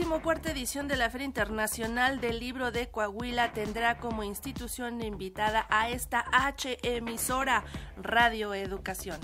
vigésimo cuarta edición de la Feria Internacional del Libro de Coahuila tendrá como institución invitada a esta H emisora Radio Educación.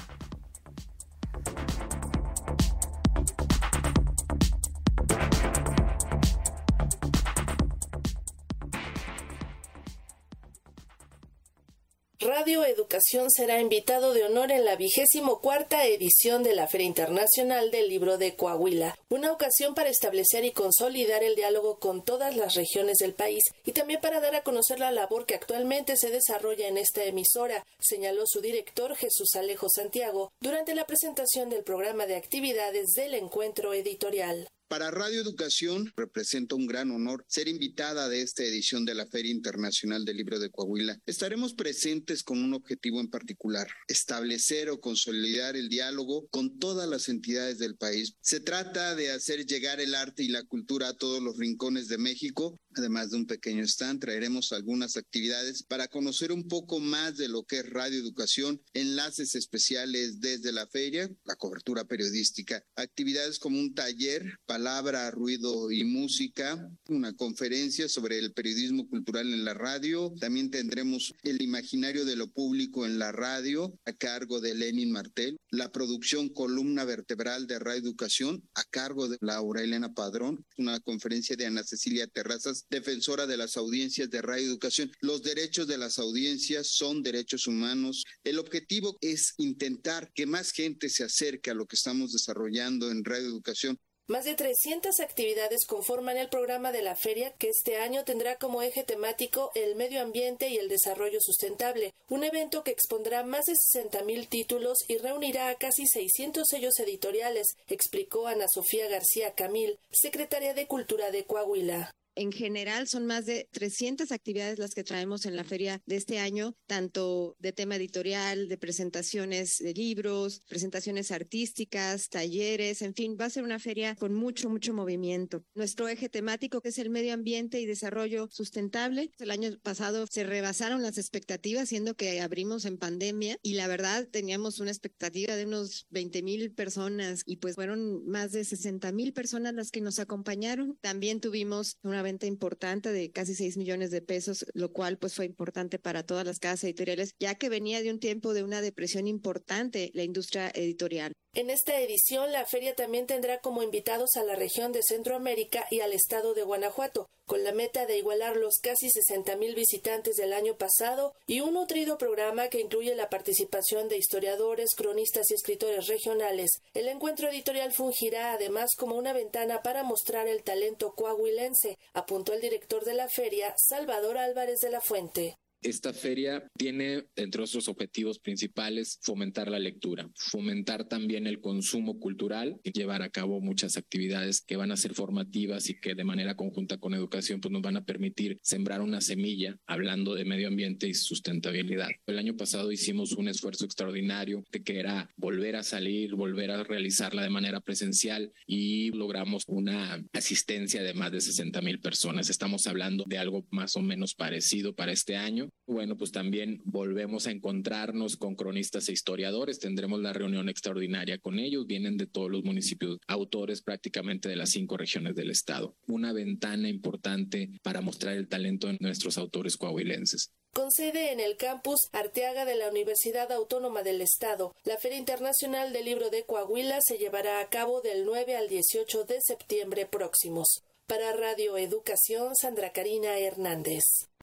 Radio Educación será invitado de honor en la vigésimo cuarta edición de la Feria Internacional del Libro de Coahuila, una ocasión para establecer y consolidar el diálogo con todas las regiones del país y también para dar a conocer la labor que actualmente se desarrolla en esta emisora, señaló su director Jesús Alejo Santiago durante la presentación del programa de actividades del encuentro editorial. Para Radio Educación representa un gran honor ser invitada de esta edición de la Feria Internacional del Libro de Coahuila. Estaremos presentes con un objetivo en particular, establecer o consolidar el diálogo con todas las entidades del país. Se trata de hacer llegar el arte y la cultura a todos los rincones de México. Además de un pequeño stand, traeremos algunas actividades para conocer un poco más de lo que es Radio Educación, enlaces especiales desde la feria, la cobertura periodística, actividades como un taller para palabra, ruido y música, una conferencia sobre el periodismo cultural en la radio. También tendremos el imaginario de lo público en la radio a cargo de Lenin Martel, la producción Columna Vertebral de Radio Educación a cargo de Laura Elena Padrón, una conferencia de Ana Cecilia Terrazas, defensora de las audiencias de Radio Educación. Los derechos de las audiencias son derechos humanos. El objetivo es intentar que más gente se acerque a lo que estamos desarrollando en Radio Educación más de 300 actividades conforman el programa de la feria que este año tendrá como eje temático el medio ambiente y el desarrollo sustentable, un evento que expondrá más de 60.000 títulos y reunirá a casi 600 sellos editoriales, explicó Ana Sofía García Camil, secretaria de Cultura de Coahuila. En general son más de 300 actividades las que traemos en la feria de este año, tanto de tema editorial, de presentaciones de libros, presentaciones artísticas, talleres, en fin, va a ser una feria con mucho, mucho movimiento. Nuestro eje temático que es el medio ambiente y desarrollo sustentable. El año pasado se rebasaron las expectativas, siendo que abrimos en pandemia y la verdad teníamos una expectativa de unos 20 mil personas y pues fueron más de 60 mil personas las que nos acompañaron. También tuvimos una venta importante de casi 6 millones de pesos, lo cual pues fue importante para todas las casas editoriales, ya que venía de un tiempo de una depresión importante la industria editorial. En esta edición, la feria también tendrá como invitados a la región de Centroamérica y al estado de Guanajuato, con la meta de igualar los casi 60 mil visitantes del año pasado y un nutrido programa que incluye la participación de historiadores, cronistas y escritores regionales. El encuentro editorial fungirá además como una ventana para mostrar el talento coahuilense, apuntó el director de la feria, Salvador Álvarez de la Fuente. Esta feria tiene, entre otros objetivos principales, fomentar la lectura, fomentar también el consumo cultural y llevar a cabo muchas actividades que van a ser formativas y que de manera conjunta con educación pues nos van a permitir sembrar una semilla hablando de medio ambiente y sustentabilidad. El año pasado hicimos un esfuerzo extraordinario de que era volver a salir, volver a realizarla de manera presencial y logramos una asistencia de más de 60 mil personas. Estamos hablando de algo más o menos parecido para este año bueno, pues también volvemos a encontrarnos con cronistas e historiadores. Tendremos la reunión extraordinaria con ellos. Vienen de todos los municipios, autores prácticamente de las cinco regiones del estado. Una ventana importante para mostrar el talento de nuestros autores coahuilenses. Con sede en el campus Arteaga de la Universidad Autónoma del Estado, la Feria Internacional del Libro de Coahuila se llevará a cabo del 9 al 18 de septiembre próximos. Para Radio Educación, Sandra Karina Hernández.